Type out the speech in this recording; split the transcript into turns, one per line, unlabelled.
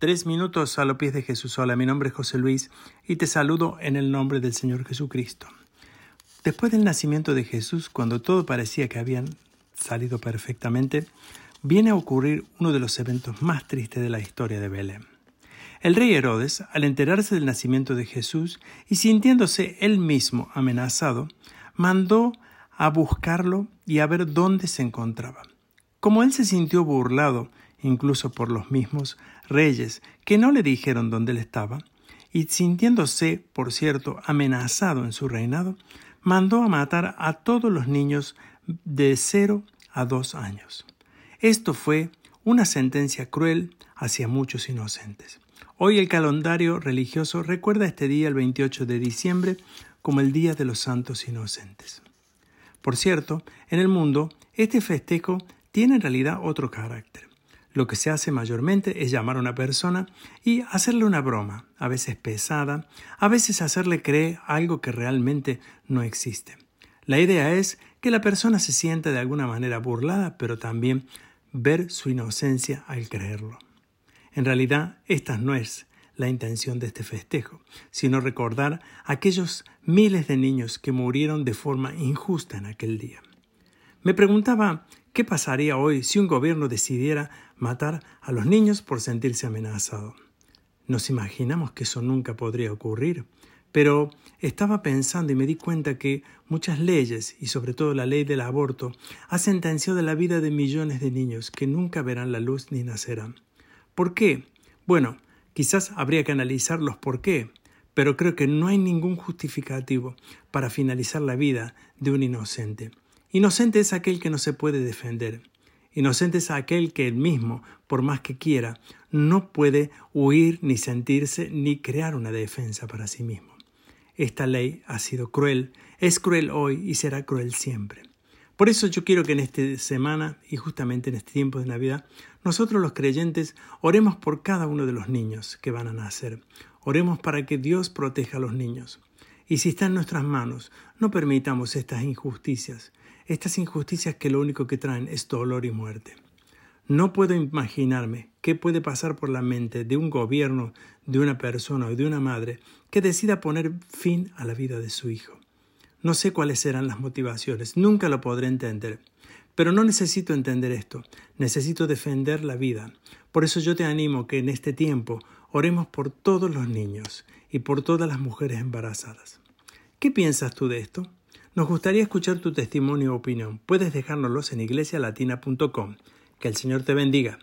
Tres minutos a los pies de Jesús. Hola, mi nombre es José Luis y te saludo en el nombre del Señor Jesucristo. Después del nacimiento de Jesús, cuando todo parecía que habían salido perfectamente, viene a ocurrir uno de los eventos más tristes de la historia de Belén. El rey Herodes, al enterarse del nacimiento de Jesús y sintiéndose él mismo amenazado, mandó a buscarlo y a ver dónde se encontraba. Como él se sintió burlado incluso por los mismos reyes, que no le dijeron dónde él estaba, y sintiéndose, por cierto, amenazado en su reinado, mandó a matar a todos los niños de cero a dos años. Esto fue una sentencia cruel hacia muchos inocentes. Hoy el calendario religioso recuerda este día, el 28 de diciembre, como el Día de los Santos Inocentes. Por cierto, en el mundo, este festejo tiene en realidad otro carácter. Lo que se hace mayormente es llamar a una persona y hacerle una broma, a veces pesada, a veces hacerle creer algo que realmente no existe. La idea es que la persona se sienta de alguna manera burlada, pero también ver su inocencia al creerlo. En realidad, esta no es la intención de este festejo, sino recordar a aquellos miles de niños que murieron de forma injusta en aquel día. Me preguntaba qué pasaría hoy si un gobierno decidiera matar a los niños por sentirse amenazado. Nos imaginamos que eso nunca podría ocurrir, pero estaba pensando y me di cuenta que muchas leyes, y sobre todo la ley del aborto, ha sentenciado la vida de millones de niños que nunca verán la luz ni nacerán. ¿Por qué? Bueno, quizás habría que analizar los por qué, pero creo que no hay ningún justificativo para finalizar la vida de un inocente. Inocente es aquel que no se puede defender. Inocente es aquel que él mismo, por más que quiera, no puede huir ni sentirse ni crear una defensa para sí mismo. Esta ley ha sido cruel, es cruel hoy y será cruel siempre. Por eso yo quiero que en esta semana y justamente en este tiempo de Navidad, nosotros los creyentes oremos por cada uno de los niños que van a nacer. Oremos para que Dios proteja a los niños. Y si está en nuestras manos, no permitamos estas injusticias, estas injusticias que lo único que traen es dolor y muerte. No puedo imaginarme qué puede pasar por la mente de un gobierno, de una persona o de una madre que decida poner fin a la vida de su hijo. No sé cuáles serán las motivaciones, nunca lo podré entender. Pero no necesito entender esto, necesito defender la vida. Por eso yo te animo que en este tiempo oremos por todos los niños y por todas las mujeres embarazadas. ¿Qué piensas tú de esto? Nos gustaría escuchar tu testimonio o opinión. Puedes dejárnoslos en iglesialatina.com. Que el Señor te bendiga.